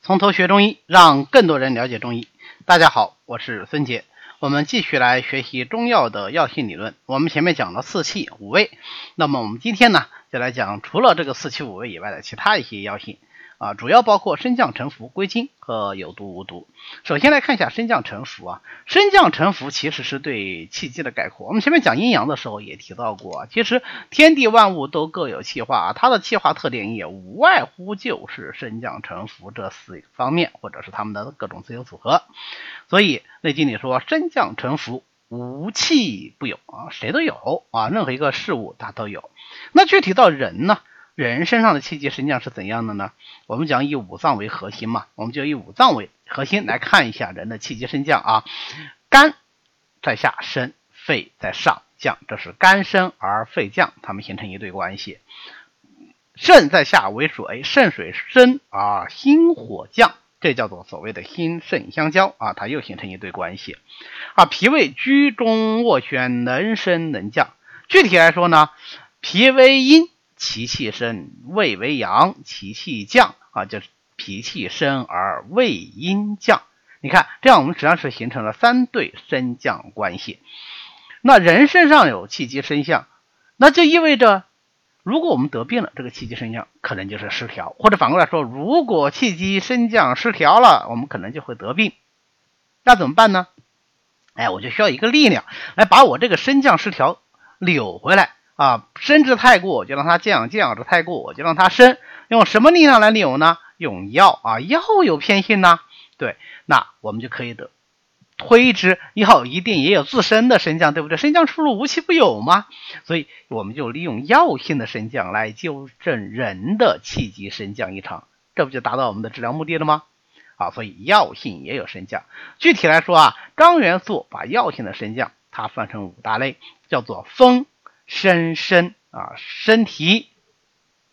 从头学中医，让更多人了解中医。大家好，我是孙杰，我们继续来学习中药的药性理论。我们前面讲了四气五味，那么我们今天呢，就来讲除了这个四气五味以外的其他一些药性。啊，主要包括升降沉浮、归经和有毒无毒。首先来看一下升降沉浮啊，升降沉浮其实是对气机的概括。我们前面讲阴阳的时候也提到过，其实天地万物都各有气化啊，它的气化特点也无外乎就是升降沉浮这四方面，或者是它们的各种自由组合。所以《内经》里说升降沉浮无气不有啊，谁都有啊，任何一个事物它都有。那具体到人呢？人身上的气机升降是怎样的呢？我们讲以五脏为核心嘛，我们就以五脏为核心来看一下人的气机升降啊。肝在下升，肺在上降，这是肝升而肺降，它们形成一对关系。肾在下为水，肾水升而心火降，这叫做所谓的心肾相交啊，它又形成一对关系。啊，脾胃居中斡旋，能升能降。具体来说呢，脾为阴。其气升，胃为阳，其气降啊，就是脾气升而胃阴降。你看，这样我们实际上是形成了三对升降关系。那人身上有气机升降，那就意味着，如果我们得病了，这个气机升降可能就是失调，或者反过来说，如果气机升降失调了，我们可能就会得病。那怎么办呢？哎，我就需要一个力量来把我这个升降失调扭回来。啊，升至太过就让它降，降至太过就让它升。用什么力量来扭呢？用药啊，药有偏性呢。对，那我们就可以得推之，药一定也有自身的升降，对不对？升降出入无奇不有嘛。所以我们就利用药性的升降来纠正人的气机升降异常，这不就达到我们的治疗目的了吗？啊，所以药性也有升降。具体来说啊，张元素把药性的升降它分成五大类，叫做风。生身啊，身体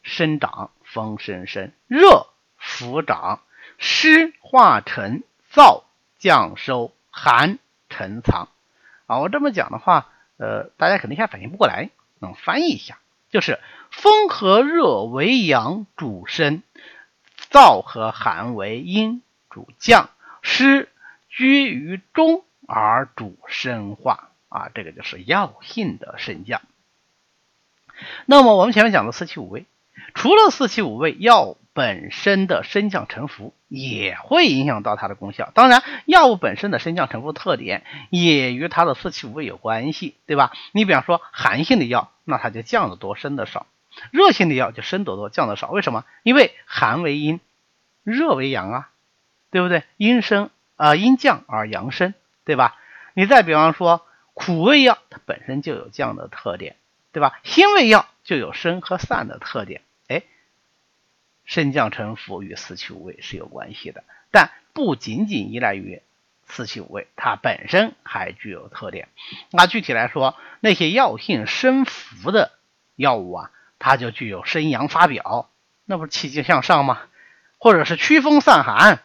生长，风生身；热浮长，湿化沉，燥降收，寒沉藏。啊，我这么讲的话，呃，大家肯定还反应不过来。嗯，翻译一下，就是风和热为阳主升，燥和寒为阴主降，湿居于中而主生化。啊，这个就是药性的升降。那么我们前面讲的四气五味，除了四气五味，药本身的升降沉浮也会影响到它的功效。当然，药物本身的升降沉浮特点也与它的四气五味有关系，对吧？你比方说寒性的药，那它就降得多，升得少；热性的药就升得多，降得少。为什么？因为寒为阴，热为阳啊，对不对？阴升啊，阴降而阳升，对吧？你再比方说苦味药，它本身就有降的特点。对吧？辛味药就有升和散的特点，哎，升降沉浮与四气五味是有关系的，但不仅仅依赖于四气五味，它本身还具有特点。那具体来说，那些药性升浮的药物啊，它就具有升阳发表，那不是气机向上吗？或者是驱风散寒，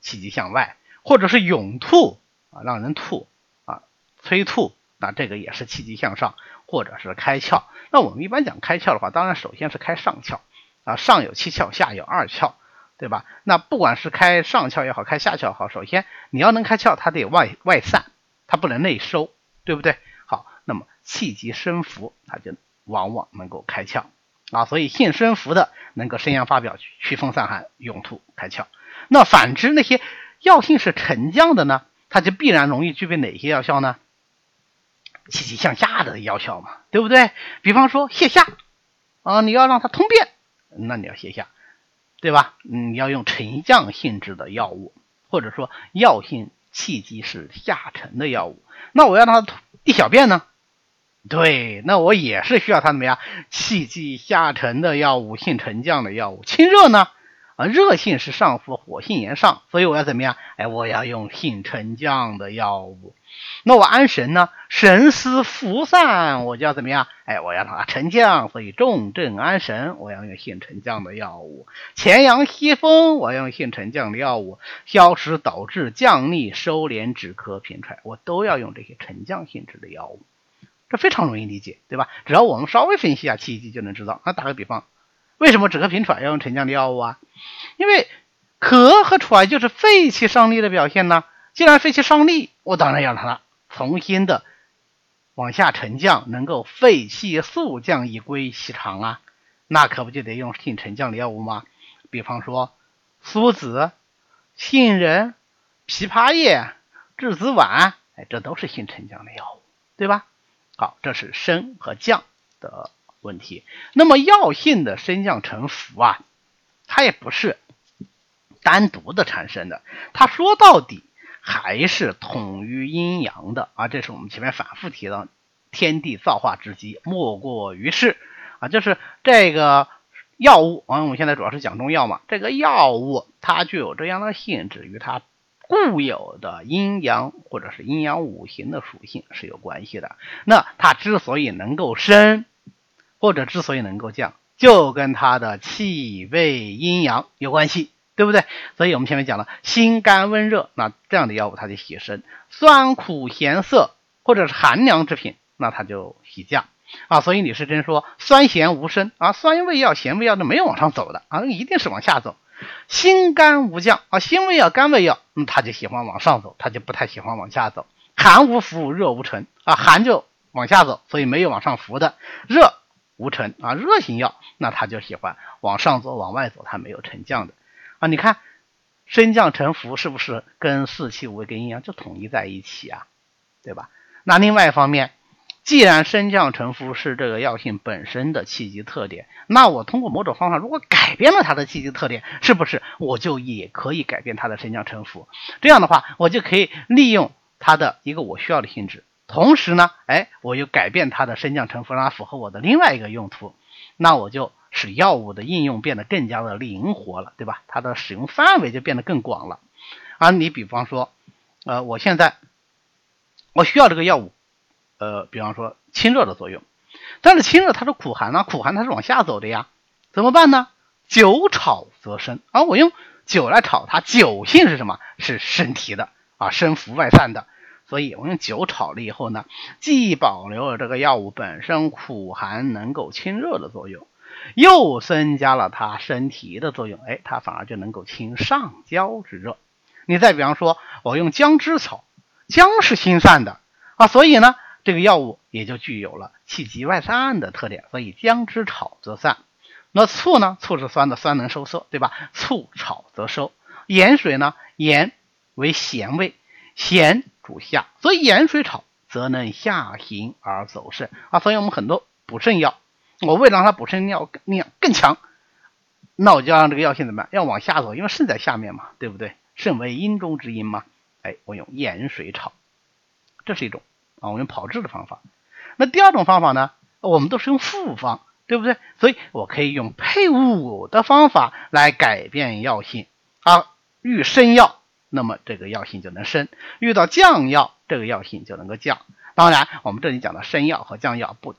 气机向外，或者是涌吐啊，让人吐啊，催吐，那这个也是气机向上。或者是开窍，那我们一般讲开窍的话，当然首先是开上窍啊，上有七窍，下有二窍，对吧？那不管是开上窍也好，开下窍也好，首先你要能开窍，它得外外散，它不能内收，对不对？好，那么气急升浮，它就往往能够开窍啊，所以性升浮的能够升阳发表，祛风散寒，涌吐开窍。那反之，那些药性是沉降的呢，它就必然容易具备哪些药效呢？气机向下的药效嘛，对不对？比方说泻下啊，你要让它通便，那你要泻下，对吧？你要用沉降性质的药物，或者说药性气机是下沉的药物。那我要让它利小便呢？对，那我也是需要它怎么样？气机下沉的药物，性沉降的药物。清热呢？啊，热性是上浮，火性炎上，所以我要怎么样？哎，我要用性沉降的药物。那我安神呢？神思浮散，我就要怎么样？哎，我要它沉降，所以重症安神，我要用性沉降的药物。前阳息风，我要用性沉降的药物。消食导滞，降逆收敛止咳平喘，我都要用这些沉降性质的药物。这非常容易理解，对吧？只要我们稍微分析一下气机，就能知道。那打个比方。为什么止咳平喘要用沉降的药物啊？因为咳和喘就是肺气上逆的表现呢。既然肺气上逆，我当然要让它重新的往下沉降，能够肺气速降以归息长啊。那可不就得用性沉降的药物吗？比方说苏子、杏仁、枇杷叶、栀子丸，哎，这都是性沉降的药物，对吧？好，这是升和降的问题。那么药性的升降沉浮啊，它也不是单独的产生的，它说到底还是统于阴阳的啊。这是我们前面反复提到，天地造化之机，莫过于是。啊，就是这个药物啊，我们现在主要是讲中药嘛。这个药物它具有这样的性质，与它固有的阴阳或者是阴阳五行的属性是有关系的。那它之所以能够升，或者之所以能够降，就跟它的气味阴阳有关系，对不对？所以我们前面讲了辛甘温热，那这样的药物它就喜升；酸苦咸涩或者是寒凉之品，那它就喜降。啊，所以李时珍说酸咸无升啊，酸味药、咸味药都没有往上走的啊，一定是往下走。辛甘无降啊，辛味药、甘味药，嗯，他就喜欢往上走，他就不太喜欢往下走。寒无浮，热无沉啊，寒就往下走，所以没有往上浮的。热无沉啊，热型药那他就喜欢往上走、往外走，它没有沉降的啊。你看升降沉浮是不是跟四气五味跟阴阳就统一在一起啊？对吧？那另外一方面。既然升降沉浮是这个药性本身的气机特点，那我通过某种方法，如果改变了它的气机特点，是不是我就也可以改变它的升降沉浮？这样的话，我就可以利用它的一个我需要的性质，同时呢，哎，我又改变它的升降沉浮，让它符合我的另外一个用途，那我就使药物的应用变得更加的灵活了，对吧？它的使用范围就变得更广了。啊，你比方说，呃，我现在我需要这个药物。呃，比方说清热的作用，但是清热它是苦寒呢，苦寒它是往下走的呀，怎么办呢？酒炒则生，而我用酒来炒它，酒性是什么？是升提的啊，升浮外散的，所以我用酒炒了以后呢，既保留了这个药物本身苦寒能够清热的作用，又增加了它升提的作用，哎，它反而就能够清上焦之热。你再比方说，我用姜汁炒，姜是辛散的啊，所以呢。这个药物也就具有了气急外散的特点，所以姜汁炒则散。那醋呢？醋是酸的，酸能收涩，对吧？醋炒则收。盐水呢？盐为咸味，咸主下，所以盐水炒则能下行而走肾啊。所以我们很多补肾药，我为了让它补肾药力量更强，那我就让这个药性怎么办？要往下走，因为肾在下面嘛，对不对？肾为阴中之阴嘛，哎，我用盐水炒，这是一种。啊，我用炮制的方法。那第二种方法呢？我们都是用复方，对不对？所以我可以用配伍的方法来改变药性啊。遇升药，那么这个药性就能升；遇到降药，这个药性就能够降。当然，我们这里讲的升药和降药，不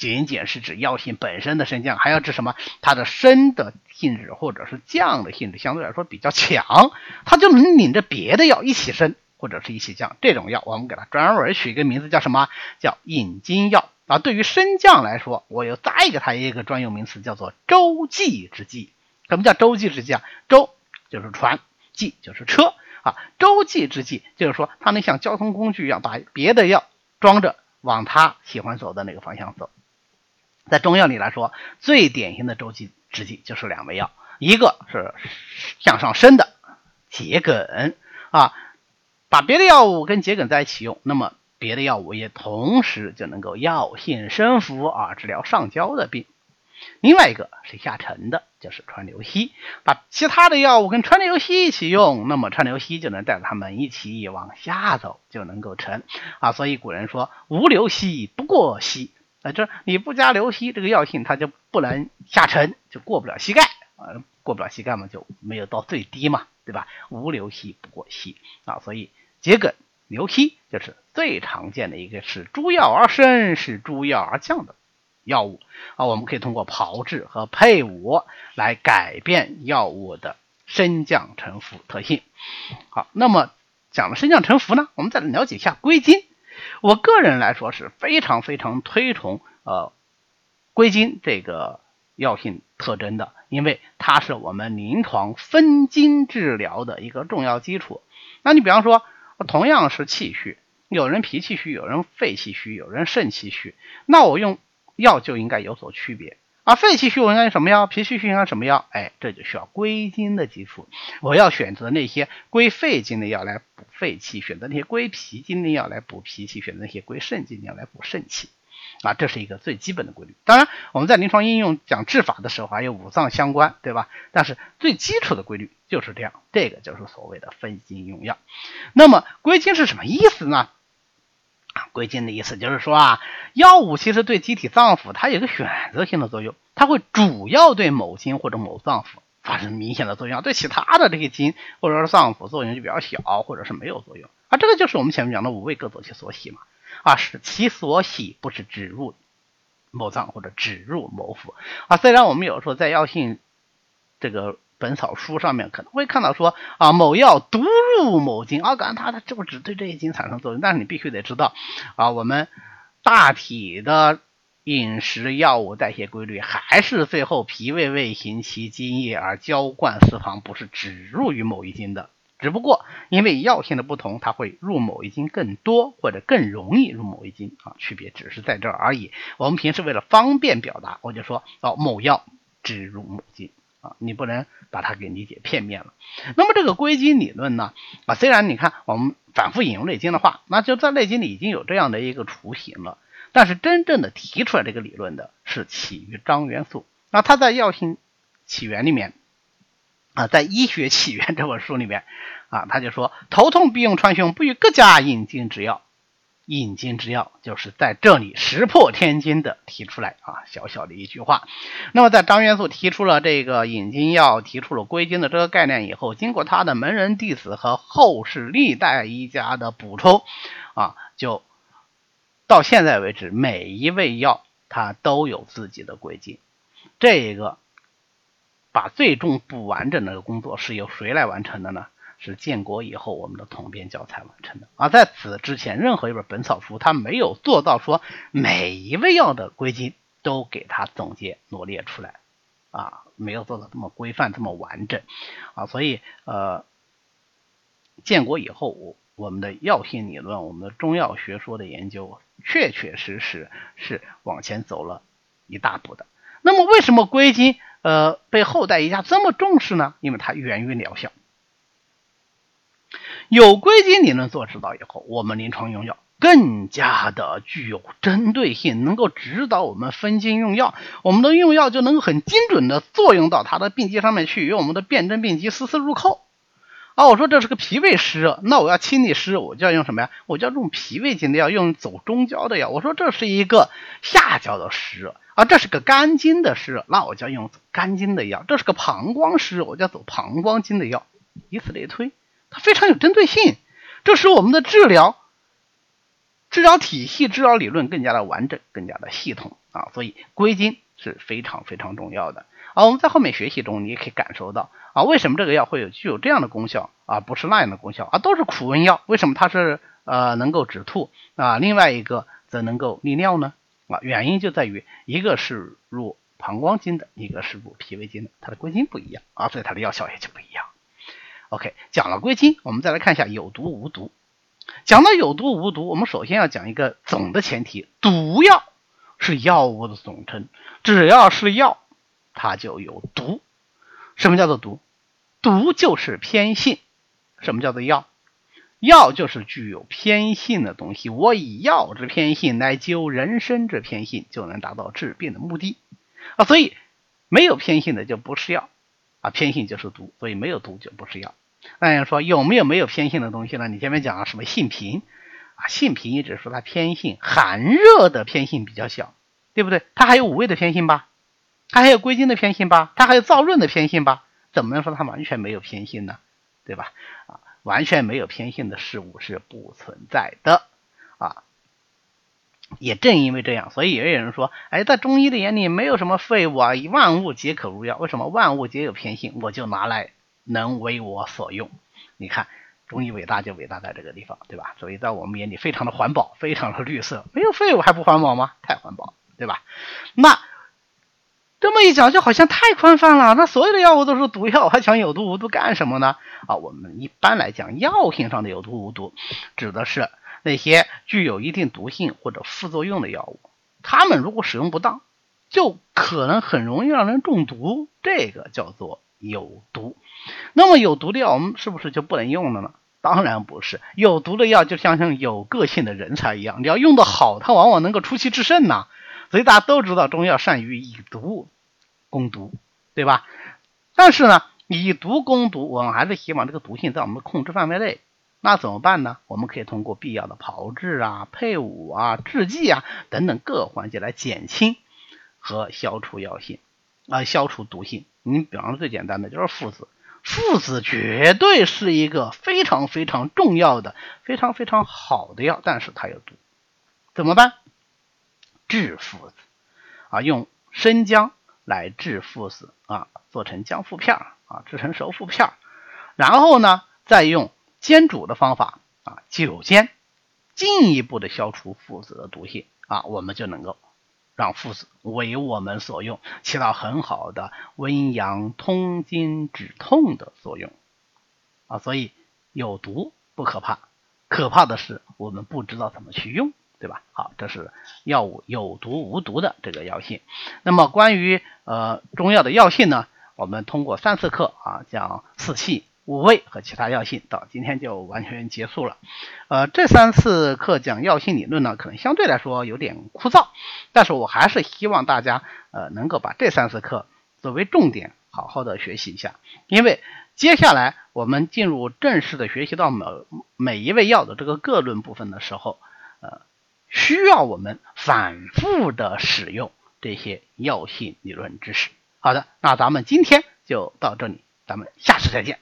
仅仅是指药性本身的升降，还要指什么？它的升的性质或者是降的性质相对来说比较强，它就能领着别的药一起升。或者是一起降这种药，我们给它专门取一个名字，叫什么？叫引经药啊。对于升降来说，我又再给它一个专用名词，叫做舟楫之计。什么叫舟楫之计啊？舟就是船，楫就是车啊。舟楫之计就是说，它能像交通工具一样，把别的药装着，往它喜欢走的那个方向走。在中药里来说，最典型的周期之计就是两味药，一个是向上升的桔梗啊。把别的药物跟桔梗在一起用，那么别的药物也同时就能够药性升服啊，治疗上焦的病。另外一个是下沉的，就是川流息。把其他的药物跟川流息一起用，那么川流息就能带着它们一起往下走，就能够沉啊。所以古人说无流息不过膝，啊，这你不加流息，这个药性它就不能下沉，就过不了膝盖啊，过不了膝盖嘛，就没有到最低嘛，对吧？无流息不过膝啊，所以。桔梗、牛膝就是最常见的一个是诸药而升，是诸药而降的药物啊。我们可以通过炮制和配伍来改变药物的升降沉浮特性。好，那么讲了升降沉浮呢，我们再来了解一下归经。我个人来说是非常非常推崇呃归经这个药性特征的，因为它是我们临床分经治疗的一个重要基础。那你比方说，同样是气虚，有人脾气虚，有人肺气虚，有人肾气虚，那我用药就应该有所区别。啊，肺气虚我应该用什么药？脾气虚应该什么药？哎，这就需要归经的基础。我要选择那些归肺经的药来补肺气，选择那些归脾经的药来补脾气，选择那些归肾经的药来补肾气。啊，这是一个最基本的规律。当然，我们在临床应用讲治法的时候，还有五脏相关，对吧？但是最基础的规律就是这样，这个就是所谓的分经用药。那么归经是什么意思呢？啊，归经的意思就是说啊，药物其实对机体脏腑它有个选择性的作用，它会主要对某经或者某脏腑发生明显的作用，对其他的这些经或者说脏腑作用就比较小，或者是没有作用。啊，这个就是我们前面讲的五味各走其所喜嘛。啊，是其所喜，不是指入某脏或者指入某腑。啊，虽然我们有时候在药性这个。本草书上面可能会看到说啊，某药毒入某经，啊，感觉它它这不只对这一经产生作用，但是你必须得知道啊，我们大体的饮食药物代谢规律还是最后脾胃未行其津液而浇灌四方，不是只入于某一经的。只不过因为药性的不同，它会入某一经更多或者更容易入某一经啊，区别只是在这儿而已。我们平时为了方便表达，我就说哦，某药只入某经。啊，你不能把它给理解片面了。那么这个归经理论呢？啊，虽然你看我们反复引用《内经》的话，那就在《内经》里已经有这样的一个雏形了。但是真正的提出来这个理论的是起于张元素。那他在《药性起源》里面啊，在《医学起源》这本书里面啊，他就说头痛必用川芎，不与各家引经之药。引经之药就是在这里石破天惊的提出来啊，小小的一句话。那么在张元素提出了这个引经药，提出了归经的这个概念以后，经过他的门人弟子和后世历代医家的补充啊，就到现在为止，每一味药它都有自己的归经。这个把最终不完整的工作是由谁来完成的呢？是建国以后我们的统编教材完成的，而在此之前，任何一本本草书它没有做到说每一味药的归经都给它总结罗列出来，啊，没有做到这么规范这么完整，啊，所以呃，建国以后我我们的药性理论，我们的中药学说的研究，确确实实是往前走了一大步的。那么为什么归经呃被后代医家这么重视呢？因为它源于疗效。有归经理论做指导以后，我们临床用药更加的具有针对性，能够指导我们分经用药，我们的用药就能够很精准的作用到它的病机上面去，与我们的辨证病机丝丝入扣。啊，我说这是个脾胃湿热，那我要清理湿热，我就要用什么呀？我就要用脾胃经的药，用走中焦的药。我说这是一个下焦的湿热，啊，这是个肝经的湿热，那我就要用肝经的药。这是个膀胱湿热，我就要走膀胱经的药，以此类推。它非常有针对性，这使我们的治疗、治疗体系、治疗理论更加的完整、更加的系统啊！所以归经是非常非常重要的啊！我们在后面学习中，你也可以感受到啊，为什么这个药会有具有这样的功效啊？不是那样的功效啊？都是苦温药，为什么它是呃能够止吐啊？另外一个则能够利尿呢？啊，原因就在于一个是入膀胱经的，一个是入脾胃经的，它的归经不一样啊，所以它的药效也就不一样。OK，讲了归经，我们再来看一下有毒无毒。讲到有毒无毒，我们首先要讲一个总的前提：毒药是药物的总称，只要是药，它就有毒。什么叫做毒？毒就是偏性。什么叫做药？药就是具有偏性的东西。我以药之偏性来救人身之偏性，就能达到治病的目的啊。所以没有偏性的就不是药啊，偏性就是毒，所以没有毒就不是药。那人说有没有没有偏性的东西呢？你前面讲了什么性平啊？性平一直说它偏性寒热的偏性比较小，对不对？它还有五味的偏性吧？它还有归经的偏性吧？它还有燥润的偏性吧？怎么能说它完全没有偏性呢？对吧？啊，完全没有偏性的事物是不存在的啊。也正因为这样，所以也有人说，哎，在中医的眼里没有什么废物啊，万物皆可入药。为什么万物皆有偏性？我就拿来。能为我所用，你看中医伟大就伟大在这个地方，对吧？所以在我们眼里非常的环保，非常的绿色，没有废物还不环保吗？太环保，对吧？那这么一讲，就好像太宽泛了。那所有的药物都是毒药，还讲有毒无毒干什么呢？啊，我们一般来讲，药性上的有毒无毒，指的是那些具有一定毒性或者副作用的药物，它们如果使用不当，就可能很容易让人中毒，这个叫做有毒。那么有毒的药，我们是不是就不能用了呢？当然不是，有毒的药就像像有个性的人才一样，你要用的好，它往往能够出奇制胜呐。所以大家都知道，中药善于以毒攻毒，对吧？但是呢，以毒攻毒，我们还是希望这个毒性在我们的控制范围内。那怎么办呢？我们可以通过必要的炮制啊、配伍啊、制剂啊等等各环节来减轻和消除药性啊，消除毒性。你比方说最简单的就是附子，附子绝对是一个非常非常重要的、非常非常好的药，但是它有毒，怎么办？制附子啊，用生姜来制附子啊，做成姜附片啊，制成熟附片然后呢，再用煎煮的方法啊，久煎，进一步的消除附子的毒性啊，我们就能够让附子为我们所用，起到很好的温阳通经止痛的作用啊。所以有毒不可怕，可怕的是我们不知道怎么去用。对吧？好，这是药物有毒无毒的这个药性。那么关于呃中药的药性呢，我们通过三次课啊讲四气、五味和其他药性，到今天就完全结束了。呃，这三次课讲药性理论呢，可能相对来说有点枯燥，但是我还是希望大家呃能够把这三次课作为重点，好好的学习一下。因为接下来我们进入正式的学习到每每一味药的这个各论部分的时候，呃。需要我们反复的使用这些药性理论知识。好的，那咱们今天就到这里，咱们下次再见。